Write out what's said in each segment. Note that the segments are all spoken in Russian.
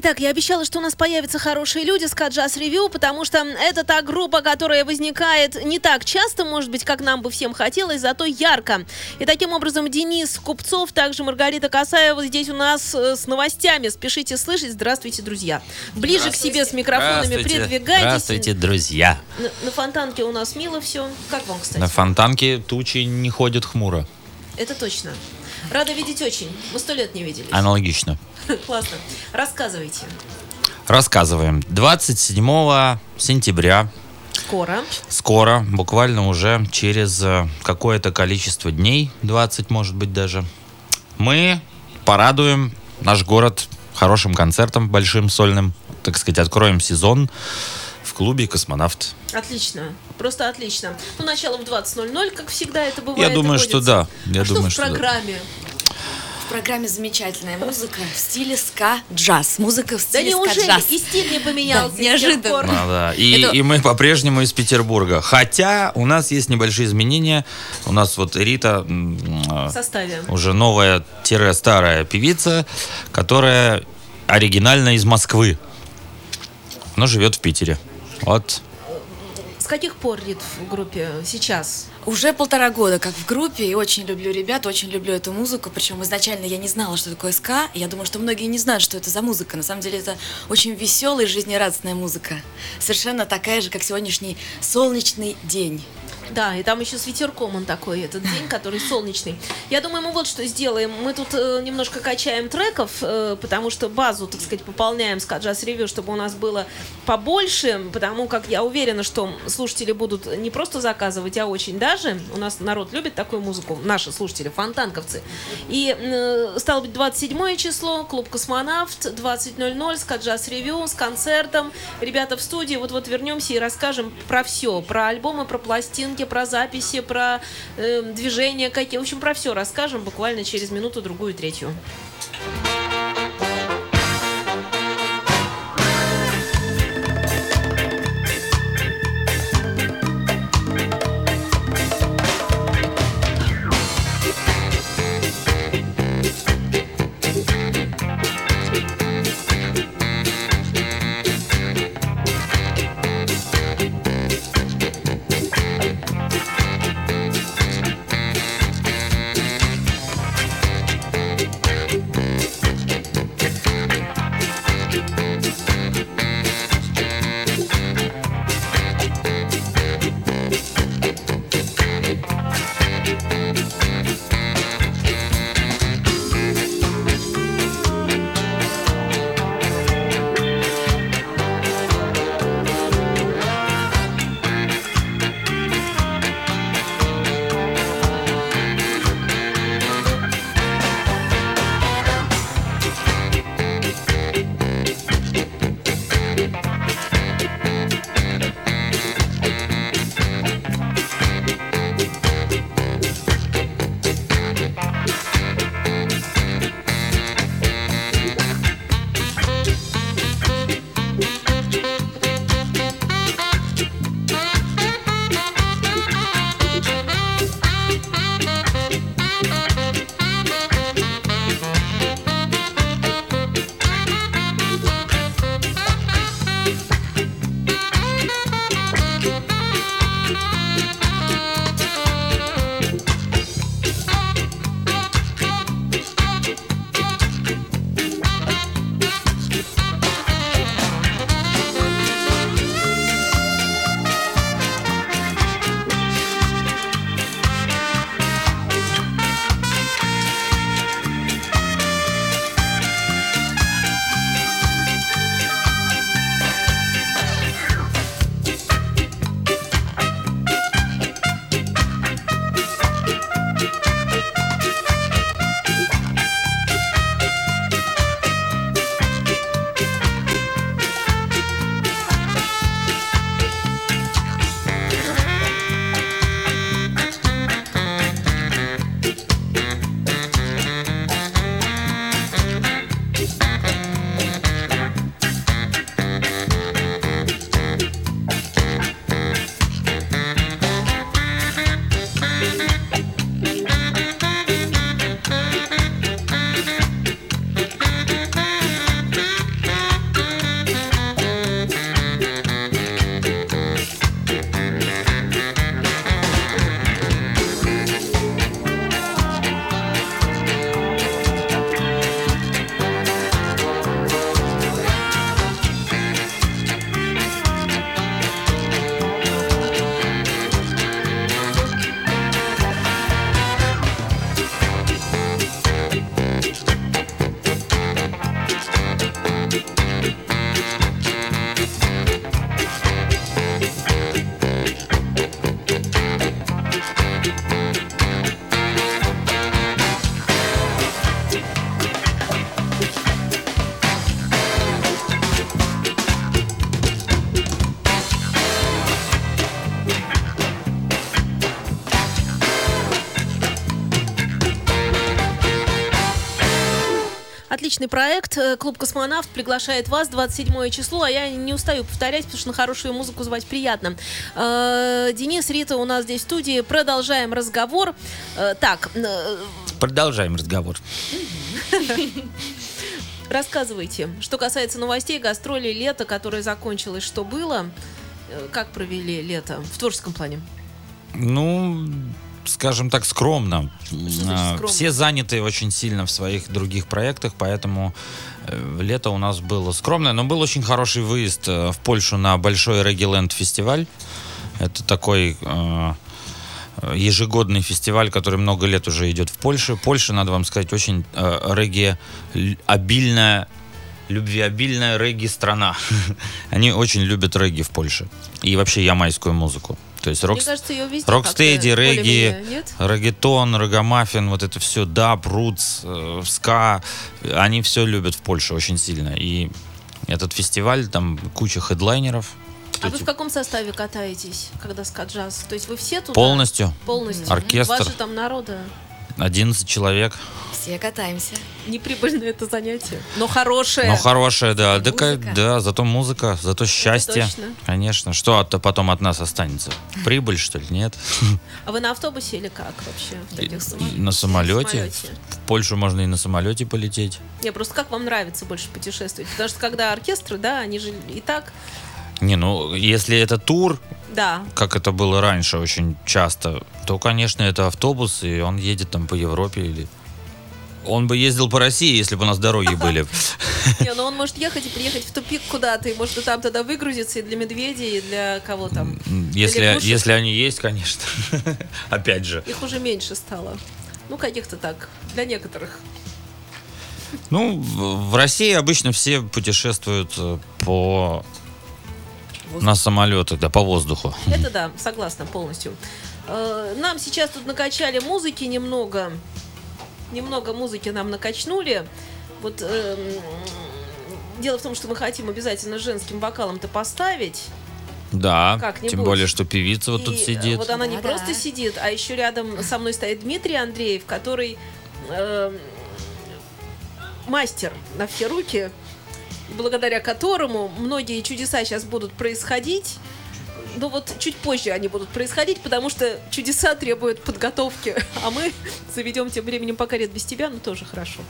Итак, я обещала, что у нас появятся хорошие люди с Каджас Ревью, потому что это та группа, которая возникает не так часто, может быть, как нам бы всем хотелось, зато ярко. И таким образом Денис Купцов, также Маргарита Касаева здесь у нас э, с новостями. Спешите слышать. Здравствуйте, друзья. Ближе к себе с микрофонами Здравствуйте. придвигайтесь. Здравствуйте, друзья. На, на фонтанке у нас мило все. Как вам, кстати? На фонтанке тучи не ходят хмуро. Это точно. Рада видеть очень. Мы сто лет не виделись. Аналогично. Классно. Рассказывайте. Рассказываем. 27 сентября, Скоро. скоро, буквально уже через э, какое-то количество дней, 20 может быть даже, мы порадуем наш город хорошим концертом, большим сольным, так сказать, откроем сезон в клубе «Космонавт». Отлично. Просто отлично. Ну, начало в 20.00, как всегда это бывает. Я думаю, что да. Я а думаю, что в что да. программе? В программе замечательная музыка в стиле ска-джаз. Музыка в Да стиле неужели ска-джаз. и стиль не поменялся? Да, неожиданно. А, да. И, Это- и мы по-прежнему из Петербурга. Хотя у нас есть небольшие изменения. У нас вот Рита В э, составе. уже новая-старая певица, которая оригинально из Москвы. Но живет в Питере. Вот. Каких пор Рит в группе сейчас? Уже полтора года как в группе, и очень люблю ребят, очень люблю эту музыку. Причем изначально я не знала, что такое ска. Я думаю, что многие не знают, что это за музыка. На самом деле это очень веселая и жизнерадостная музыка. Совершенно такая же, как сегодняшний солнечный день. Да, и там еще с ветерком он такой, этот день, который солнечный. Я думаю, мы вот что сделаем. Мы тут э, немножко качаем треков, э, потому что базу, так сказать, пополняем с Каджас Ревью, чтобы у нас было побольше, потому как я уверена, что слушатели будут не просто заказывать, а очень даже. У нас народ любит такую музыку, наши слушатели, фонтанковцы. И э, стало быть 27 число, клуб «Космонавт», 20.00 с Каджас Ревью, с концертом. Ребята в студии, вот-вот вернемся и расскажем про все, про альбомы, про пластинки, про записи, про э, движения какие. В общем, про все расскажем буквально через минуту, другую, третью. Отличный проект. Э, Клуб «Космонавт» приглашает вас 27 число, а я не устаю повторять, потому что на хорошую музыку звать приятно. Э, Денис, Рита у нас здесь в студии. Продолжаем разговор. Э, Так, Продолжаем разговор. рассказывайте. Что касается новостей, гастролей, лета, которое закончилось, что было? Как провели лето в творческом плане? Ну, скажем так, скромно. значит А, скромно? Все заняты очень сильно в своих других проектах, поэтому э, лето у нас было скромное, но был очень хороший выезд э, в Польшу на большой Reggaeland фестиваль. Это такой э, ежегодный фестиваль, который много лет уже идет в Польше. Польша, надо вам сказать, очень э, регги л- обильная любвеобильная регги-страна. Они очень любят регги в Польше. И вообще ямайскую музыку. То есть рок, кажется, ее везде Rocksteady, регги, реггетон, raggamuffin, вот это все, даб, roots, э, ска, они все любят в Польше очень сильно. И этот фестиваль, там куча хедлайнеров. А вы в каком составе катаетесь, когда скат-джаз? То есть вы все туда? Полностью. Полностью. Оркестр. Же там народа. 11 человек. Все катаемся. Неприбыльное это занятие. Но хорошее. Ну, хорошая, да. Да, да, зато музыка, зато счастье. точно. Конечно. Что от- потом от нас останется? Прибыль, что ли? Нет. А вы на автобусе или как вообще? В И- самолетах? на самолете. самолете. В Польшу можно и на самолете полететь. Не, просто как вам нравится больше путешествовать? Потому что когда оркестры, да, они же и так, Не, ну, если это тур, да. как это было раньше очень часто, то, конечно, это автобус, и он едет там по Европе или... Он бы ездил по России, если бы у нас дороги были. Не, но он может ехать и приехать в тупик куда-то, и может и там тогда выгрузиться и для медведей, и для кого там. Если, если они есть, конечно. Опять же. Их уже меньше стало. Ну, каких-то так, для некоторых. Ну, в России обычно все путешествуют э, по... На самолетах, да, по воздуху. Это да, согласна полностью. Э, Нам сейчас тут накачали музыки немного. Немного музыки нам накачнули. Вот эм, дело в том, что мы хотим обязательно женским вокалом-то поставить. Да, Как-нибудь. тем более, что певица вот И, тут э, сидит. Вот она не Да-да. просто сидит, а еще рядом со мной стоит Дмитрий Андреев, который эм, мастер на все руки, благодаря которому многие чудеса сейчас будут происходить. Но вот чуть позже они будут происходить, потому что чудеса требуют подготовки. А мы заведем тем временем пока ред без тебя, ну тоже хорошо.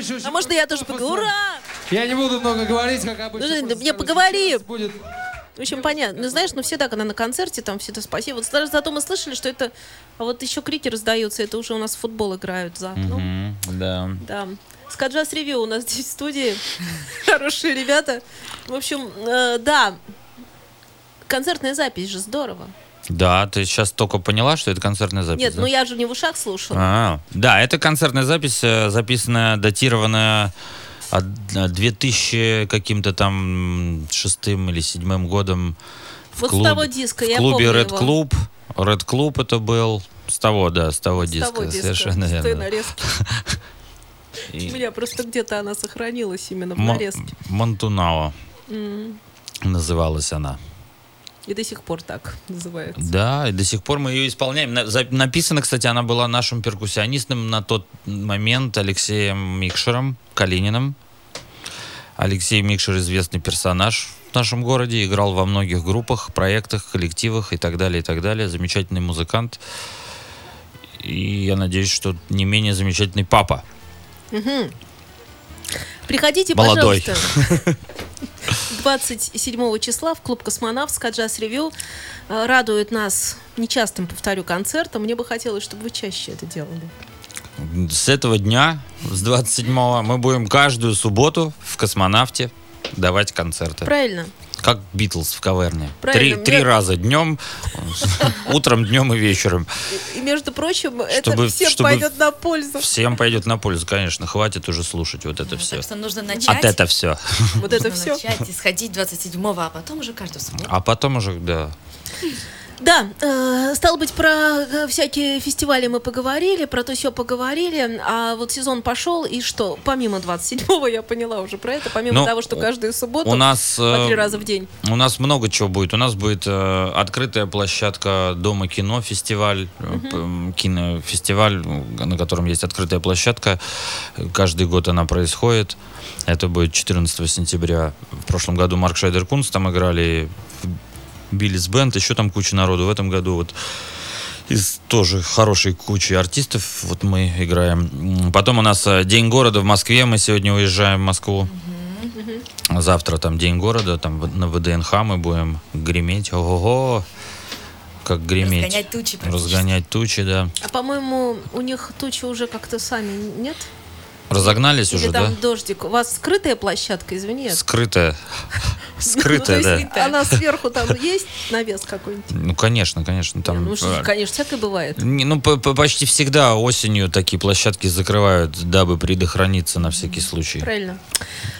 Очень А можно я тоже поговорю? Ура! Я не буду много говорить, как обычно. Ну, просто мне поговори. Будет В общем, понятно. Ну, знаешь, ну всегда, когда на концерте, там все это спасибо. Вот даже зато мы слышали, что это... А вот еще крики раздаются, это уже у нас в футбол играют за окном. М, Да. Да. Скаджас ревью у нас здесь в студии. Хорошие ребята. В общем, э, да. Концертная запись же здорово. Да, ты сейчас только поняла, что это концертная запись. Нет, да? ну я же не в ушах слушала. А, да, это концертная запись, э, записанная, датированная от э, 2000 каким-то там шестым или седьмым годом в, Вот с клубе- того диска, в я клубе помню Red его. Club. Red Club это был с того, да, с того С диска, того диска, совершенно с верно. И У меня просто где-то она сохранилась именно в нарезке. Монтунао М. называлась она. И до сих пор так называется. Да, и до сих пор мы ее исполняем. Написана, кстати, она была нашим перкуссионистом на тот момент Алексеем Микшером Калининым. Алексей Микшер известный персонаж в нашем городе, играл во многих группах, проектах, коллективах и так далее, и так далее. Замечательный музыкант. И я надеюсь, что не менее замечательный папа. Приходите, Молодой. пожалуйста. 27 числа в клуб «Космонавт» Скаджас Ревью э, радует нас нечастым, повторю, концертом. Мне бы хотелось, чтобы вы чаще это делали. С этого дня, с 27-го, мы будем каждую субботу в «Космонавте» давать концерты. Правильно? Как Битлз в каверне. Три, Правильно, три мне- раза днем, утром, днем и вечером. И, между прочим, Чтобы- это всем чтобы пойдет на пользу. Всем пойдет на пользу, конечно. Хватит уже слушать вот это все. Так что нужно начать. От это все. Вот это нужно все. начать и сходить 27-го, а потом уже каждую субботу. А потом уже, да. Да, э, стало быть, про э, всякие фестивали мы поговорили, про то все поговорили, а вот сезон пошел, и что? Помимо 27-го, я поняла уже про это, помимо Ну, того, что каждую субботу У нас, по три э, раза в день. у нас много чего будет. У нас будет э, открытая площадка Дома кино фестиваль, м, кинофестиваль, на котором есть открытая площадка. Каждый год она происходит. Это будет 14 сентября. В прошлом году Марк Шайдер Кунс там играли, Биллис Бенд, еще там куча народу. В этом году вот из тоже хорошей кучи артистов вот мы играем. Потом у нас э, День города в Москве. Мы сегодня уезжаем в Москву. Завтра там День города, там на ВДНХ мы будем греметь. Ого-го! Как греметь. Разгонять тучи. Разгонять тучи, да. А по-моему, у них тучи уже как-то сами, нет? Разогнались Или уже, там да? дождик? У вас скрытая площадка, извини? я- Скрытая. Ну, Скрытая, то есть да. Она сверху там есть навес какой-нибудь? Ну, конечно, конечно. Там, ну, что э, конечно, всякое бывает. Не, Ну, по- по- почти всегда осенью такие площадки закрывают, дабы предохраниться на всякий случай. Правильно.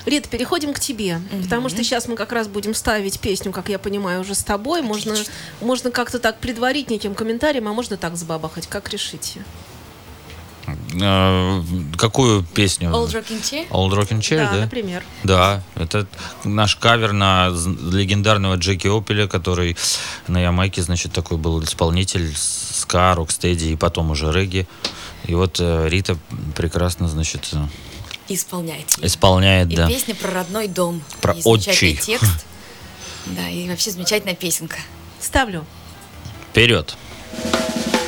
Рит, переходим к тебе. Потому что сейчас мы как раз будем ставить песню, как я понимаю, уже с тобой. Можно, можно как-то так предварить неким комментарием, а можно так забабахать. Как решите? Э, Какую песню? Old Rocking Chair? Old Rockin' Chair, да, да? например. Да, это наш кавер на легендарного Джеки Опеля, который на Ямайке, значит, такой был исполнитель с- ска, рокстеди и потом уже регги. И вот э, Рита прекрасно, значит, э, Исполняйте. исполняет, И да. песня про родной дом. Про И замечательный отчий. текст. Да, и вообще замечательная песенка. Ставлю. Вперед! You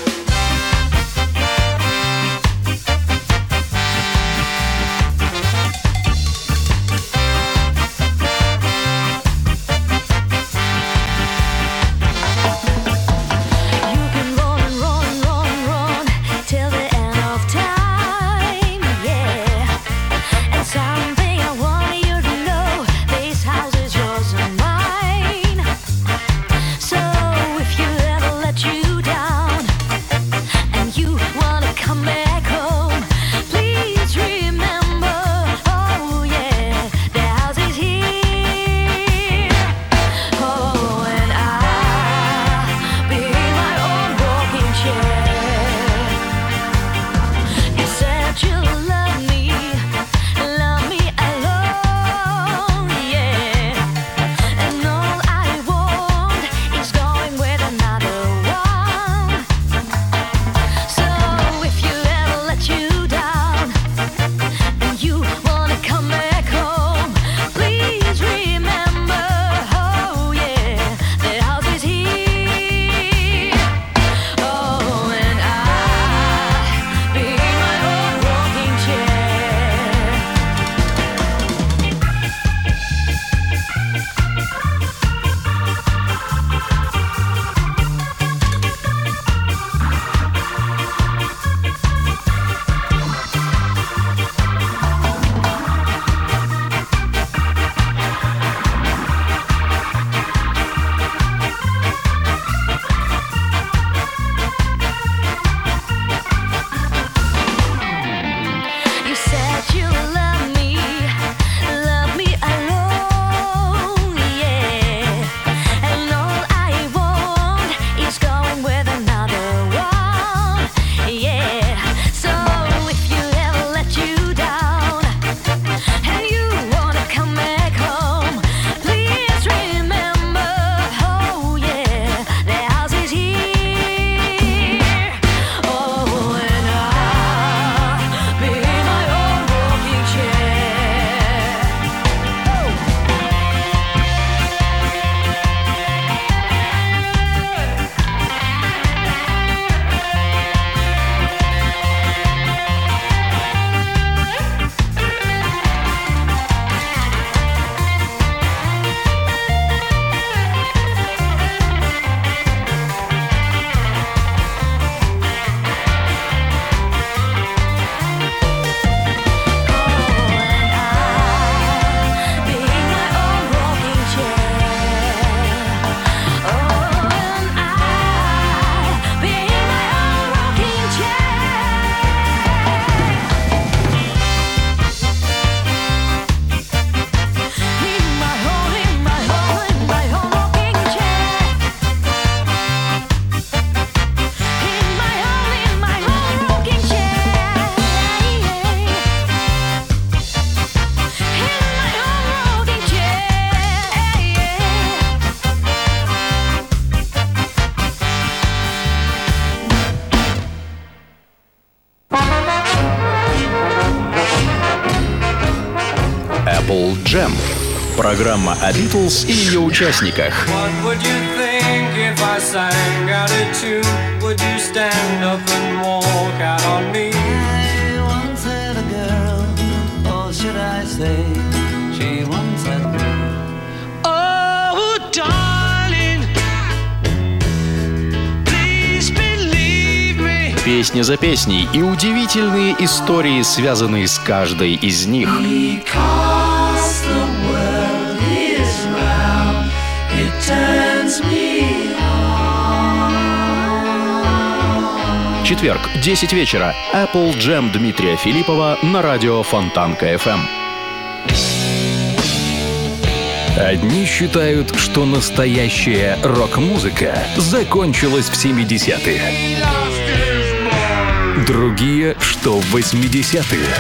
me. Oh, darling, please believe me. Песня за песней и удивительные истории, связанные с каждой из них. Because Четверг, 10 вечера. Apple Jam Дмитрия Филиппова на радио Фонтанка FM. Одни считают, что настоящая рок-музыка закончилась в 70-х. Другие, что в 80-е.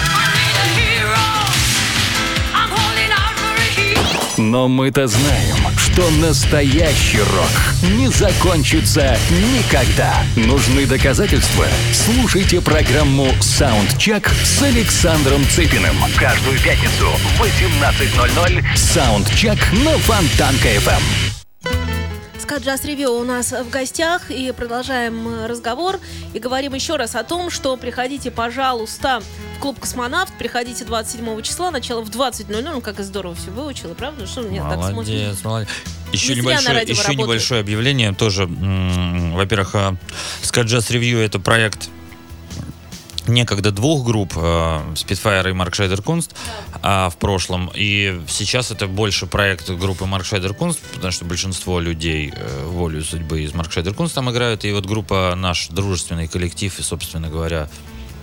Но мы-то знаем, что настоящий рок не закончится никогда. Нужны доказательства? Слушайте программу «Саундчек» с Александром Цыпиным. Каждую пятницу в 18.00 «Саундчек» на Фонтанка-ФМ. Ska-Jazz Review у нас в гостях и продолжаем э, разговор и говорим еще раз о том, что приходите, пожалуйста, клуб «Космонавт», приходите 27 числа, начало в 20.00, ну как и здорово все выучила, правда? Что мне так смотришь? Молодец, молодец. Еще, Не небольшое, еще работает. небольшое объявление тоже. Во-первых, э, Ska-Jazz Review это проект некогда двух групп, э, Spitfire и Markscheider Kunst а, в прошлом. И сейчас это больше проект группы Markscheider Kunst, потому что большинство людей э, волю судьбы из Markscheider Kunst там играют. И вот группа наш дружественный коллектив и, собственно говоря,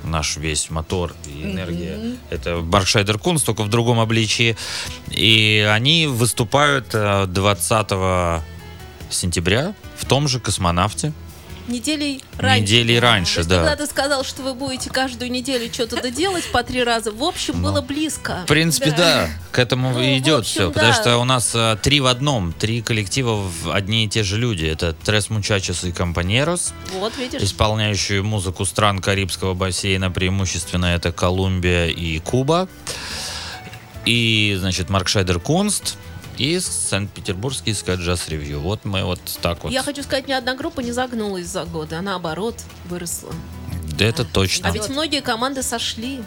наш весь мотор и энергия. Это Markscheider Kunst, только в другом обличии. И они выступают э, 20 сентября в том же космонавте. Неделей раньше. Неделей раньше, То есть, да. Когда ты сказал, что вы будете каждую неделю что-то доделать по три раза, в общем, было близко. В принципе, да, к этому Ну, идет общем, все. Потому да. что у нас а, три в одном, три коллектива в одни и те же люди. Это Tres Muchachos y Compañeros, Вот, видишь. исполняющие музыку стран Карибского бассейна, преимущественно это Колумбия и Куба. И, значит, Markscheider Kunst и Санкт-Петербургский Ska-Jazz Review. Вот мы вот так вот. Я хочу сказать, ни одна группа не загнулась за годы, а наоборот выросла. Да это точно. А ведь многие команды сошли.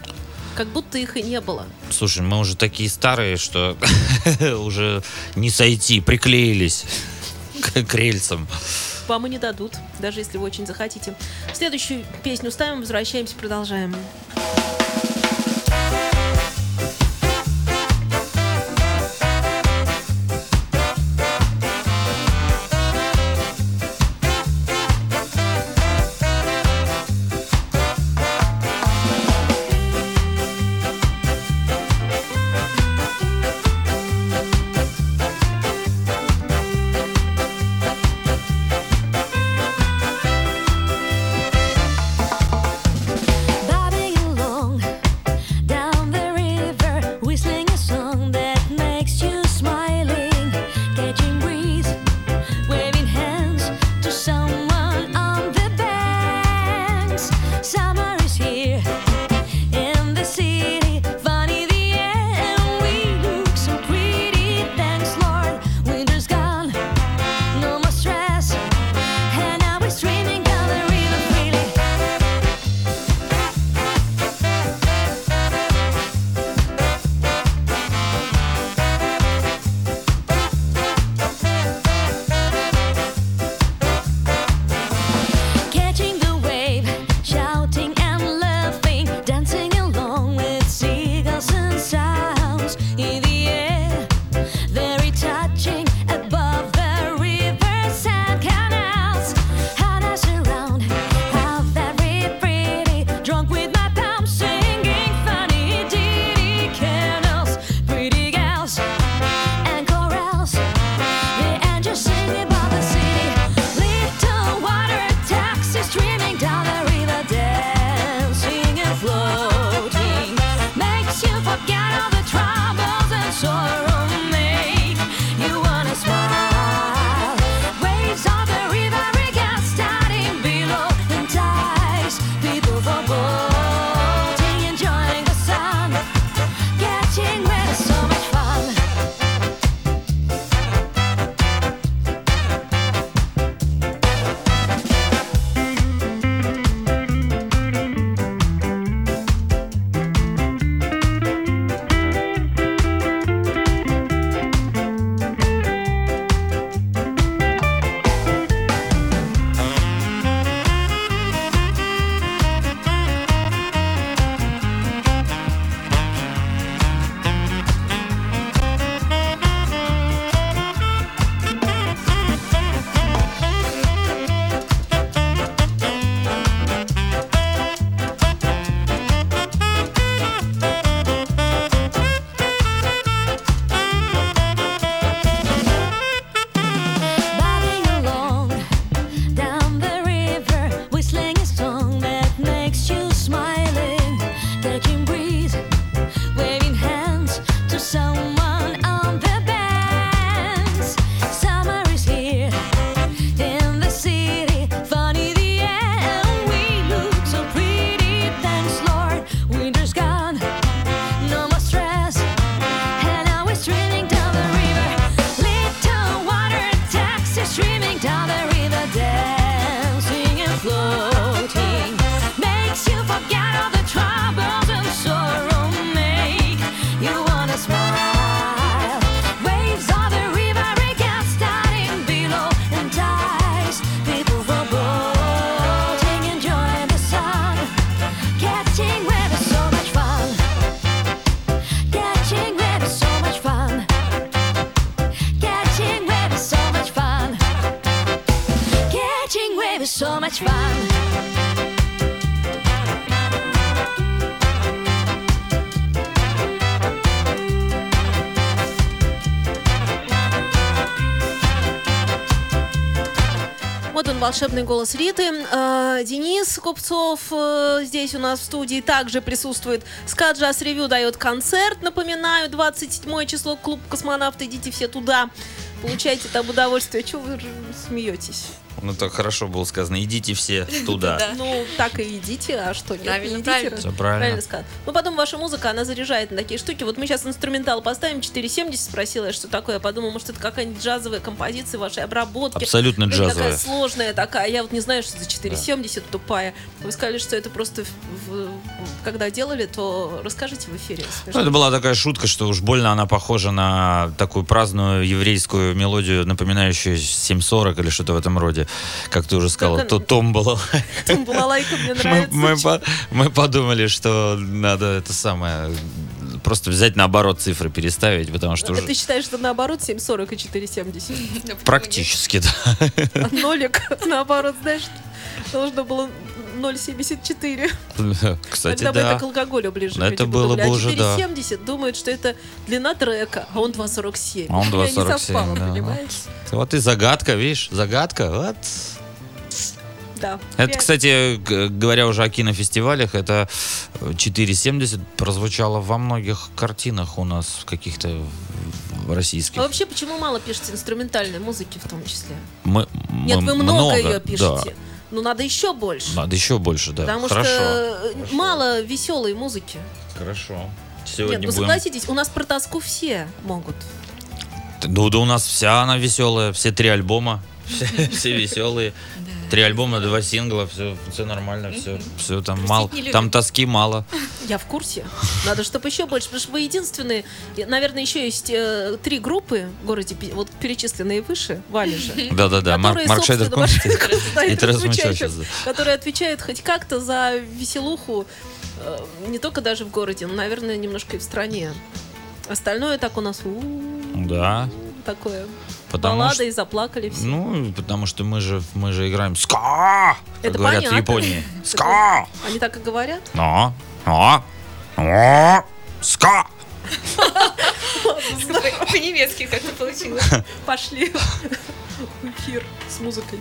Как будто их и не было. Слушай, мы уже такие старые, что уже не сойти, приклеились к к рельсам. Вам и не дадут, даже если вы очень захотите. Следующую песню ставим, возвращаемся, продолжаем. Bobbing «Волшебный голос Риты». Э, Денис Купцов э, здесь у нас в студии также присутствует. СКА Джаз Ревью дает концерт, напоминаю, 27 число, клуб «Космонавт», идите все туда, получайте там удовольствие. Чего вы смеетесь? Ну, так хорошо было сказано. Идите все туда. Да. Ну, так и идите, а что, нет, Правильно, не правильно. Правильно. сказано. Ну, потом ваша музыка, она заряжает на такие штуки. Вот мы сейчас инструментал поставим, 4.70 спросила, я, что такое. Я подумала, может, это какая-нибудь джазовая композиция вашей обработки. Абсолютно Такая джазовая. сложная такая. Я вот не знаю, что за 4.70 тупая. Вы сказали, что это просто, в- в- когда делали, то расскажите в эфире. Ну, это была такая шутка, что уж больно она похожа на такую праздную еврейскую мелодию, напоминающую 740 или что-то в этом роде. Как ты уже сказала, Только- то том. Балалайка мне нравится. мы мы подумали, что надо это самое просто взять наоборот цифры переставить, потому что А уже Ты считаешь, что наоборот 7.40 и 4.70? практически, да. А нолик, наоборот, знаешь, должно было 0,74. Кстати, Тогда бы это да. к алкоголю ближе. Да, это было бы уже, да. 4,70 думают, что это длина трека, а он 2,47. А он У меня не 2,47, совпало, да. понимаешь? Вот и загадка, видишь, загадка, вот. Да. Это, кстати, говоря уже о кинофестивалях, это э, 4.70 прозвучало во многих картинах у нас каких-то российских. А вообще, почему мало пишете инструментальной музыки в том числе? Мы, Нет, мы вы много, ее да. Ну, надо еще больше. Надо еще больше, да. Потому Хорошо. что э, мало веселой музыки. Хорошо. Нет, Сегодня ну будем... согласитесь, у нас про тоску все могут. Да, да у нас вся она веселая, все три альбома, все, все веселые. Три альбома, два сингла, все, все нормально, все, все там мало, там тоски мало. Я в курсе. Надо, чтобы еще больше, потому что вы единственные. Наверное, еще есть э, три группы в городе, вот перечисленные выше, Вали же. Да-да-да, Марк, да. которые отвечают хоть как-то за веселуху, э, не только даже в городе, но, наверное, немножко и в стране. Остальное так у нас у-у-у, Да, такое. потому Баллада что... и заплакали все. Ну, потому что мы же, мы же играем ска, как Это говорят понятно. в Японии. Ска! Они так и говорят. Но, но, но, ска! По-немецки как-то получилось. Пошли в эфир с музыкой.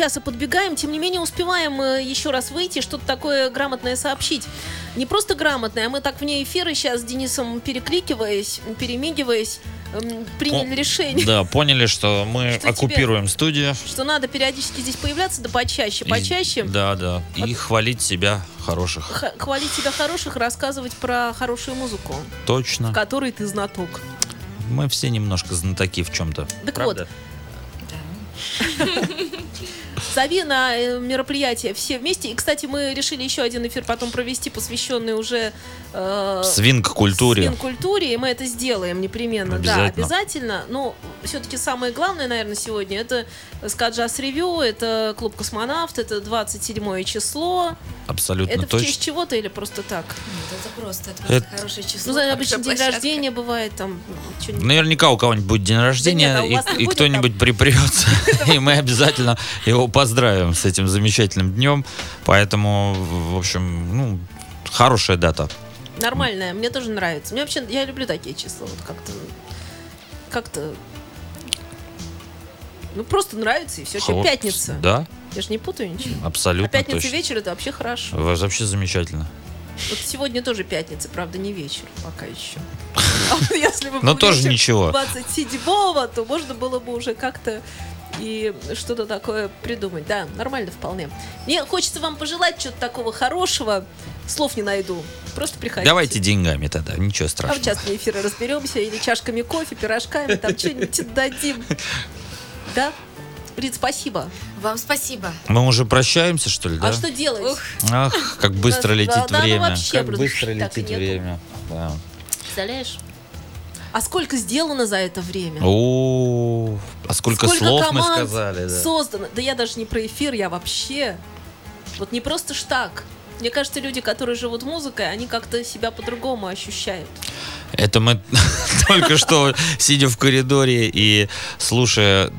Часа подбегаем, тем не менее успеваем э, еще раз выйти, что-то такое грамотное сообщить. Не просто грамотное, а мы так вне эфира сейчас с Денисом перекликиваясь, перемигиваясь, эм, приняли О, решение. Да, поняли, что мы Что тебе- оккупируем студию. Что надо периодически здесь появляться, да почаще, И- почаще. Да, да. И хвалить себя хороших. Х- хвалить себя хороших, рассказывать про хорошую музыку, в Точно. которой ты знаток. Мы все немножко знатоки в чем-то. Так Правда? Зови на э, мероприятие все вместе. И, кстати, мы решили еще один эфир потом провести, посвященный уже э, Свинг-культуре. свин-культуре, и мы это сделаем непременно. Да, Обязательно. обязательно. Но все-таки самое главное, наверное, сегодня это Скаджас Ревью, это клуб Космонавт, это 27 число. Абсолютно это в точно. честь чего-то или просто так? Нет, это просто, это Это- хорошее число. Ну, за- обычно день площадка. рождения бывает там что-нибудь. Наверняка у кого-нибудь будет день рождения, нет, а и- и, кто-нибудь припрется, и мы обязательно его поздравим с этим замечательным днем. Поэтому, в общем, ну, хорошая дата. Нормальная, мне тоже нравится. Мне вообще, я люблю такие числа. Вот как-то, как-то, ну просто нравится и все. Хо- Пятница. Да, Я же не путаю ничего. А абсолютно пятница точно. вечер это вообще хорошо. Вообще замечательно. Вот сегодня тоже пятница, правда, не вечер пока еще. А вот если бы Но тоже ничего. 27-го, то можно было бы уже как-то и что-то такое придумать. Да, нормально вполне. Мне хочется вам пожелать чего-то такого хорошего. Слов не найду. Просто приходите. Давайте деньгами тогда, ничего А в страшного. частные эфиры разберемся, или чашками кофе, пирожками, там что-нибудь дадим. Да? Рит, спасибо. Вам спасибо. Мы уже прощаемся, что ли, да? А что делать? Ух. Ах, как быстро Да, летит да, ну время. вообще как быстро летит время. Да. Представляешь? А сколько сделано за это время? О, а сколько, слов мы сказали, да. создано. Да я даже не про эфир, я вообще. Вот не просто ж так. Мне кажется, люди, которые живут музыкой, они как-то себя по-другому ощущают. Это мы только что, сидя в коридоре и слушая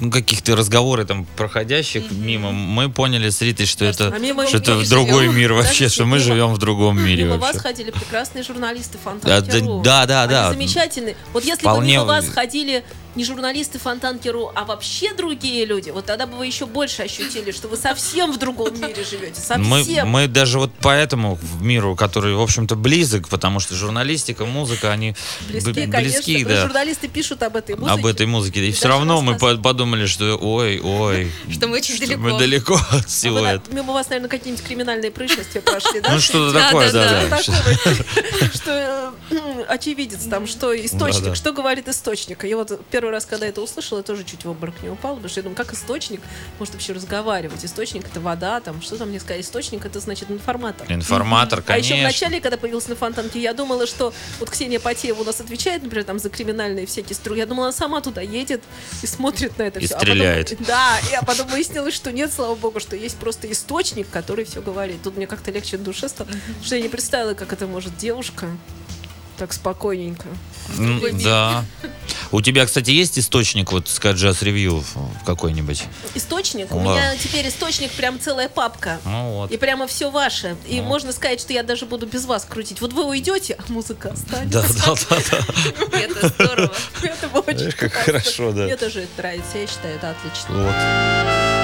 ну, каких-то разговоры там проходящих мимо, мы поняли с Ритой, что это, А мимо что это в другой живем. мир вообще, Подождите, что мы живем в другом мире мимо вас вообще. ходили прекрасные журналисты Да, Фонтанки.ру. да, да, да. Они замечательные. Вот если Вполне- бы мимо вас ходили не журналисты Фонтанки.ру, а вообще другие люди, вот тогда бы вы еще больше ощутили, что вы совсем в другом мире живете. Мы, Совсем. мы даже вот поэтому в миру, который, в общем-то, близок, потому что журналистика, музыка, они Близки, б- конечно. близки, Но да, Журналисты пишут об этой музыке. об этой музыке. И, И все равно мы подумали, что ой, ой, Что мы очень что далеко. мы далеко от А всего вы на- этого. мимо вас, наверное, какие-нибудь криминальные происшествия прошли, да? Ну что-то такое, да, да, что э, очевидец там, что источник, что говорит источник. Я вот первый раз, когда это услышала, я тоже чуть в обморок не упала, потому что я думаю, как источник может вообще разговаривать? Источник это вода, там, что там мне сказать? Источник это значит информатор. Информатор, А еще конечно. в начале, когда появился на фонтанке, я думала, что вот Ксения Потеева у нас отвечает, например, там за криминальные всякие стру. Я думала, она сама туда едет и смотрит на это И все. стреляет. да, и а потом выяснилось, что нет, слава богу, что есть просто источник, который все говорит. Тут мне как-то легче в душе стало, что я не представила, как это может девушка так спокойненько. Да. У тебя, кстати, есть источник, вот сказать, джаз ревью какой-нибудь? Источник? У Вау. меня теперь источник прям целая папка. Ну вот. И прямо все ваше. И Ну. можно сказать, что я даже буду без вас крутить. Вот вы уйдете, а музыка останется. Да, да, да, да. Это здорово. Это очень как хорошо, да. Мне тоже это нравится, я считаю, это отлично. Вот.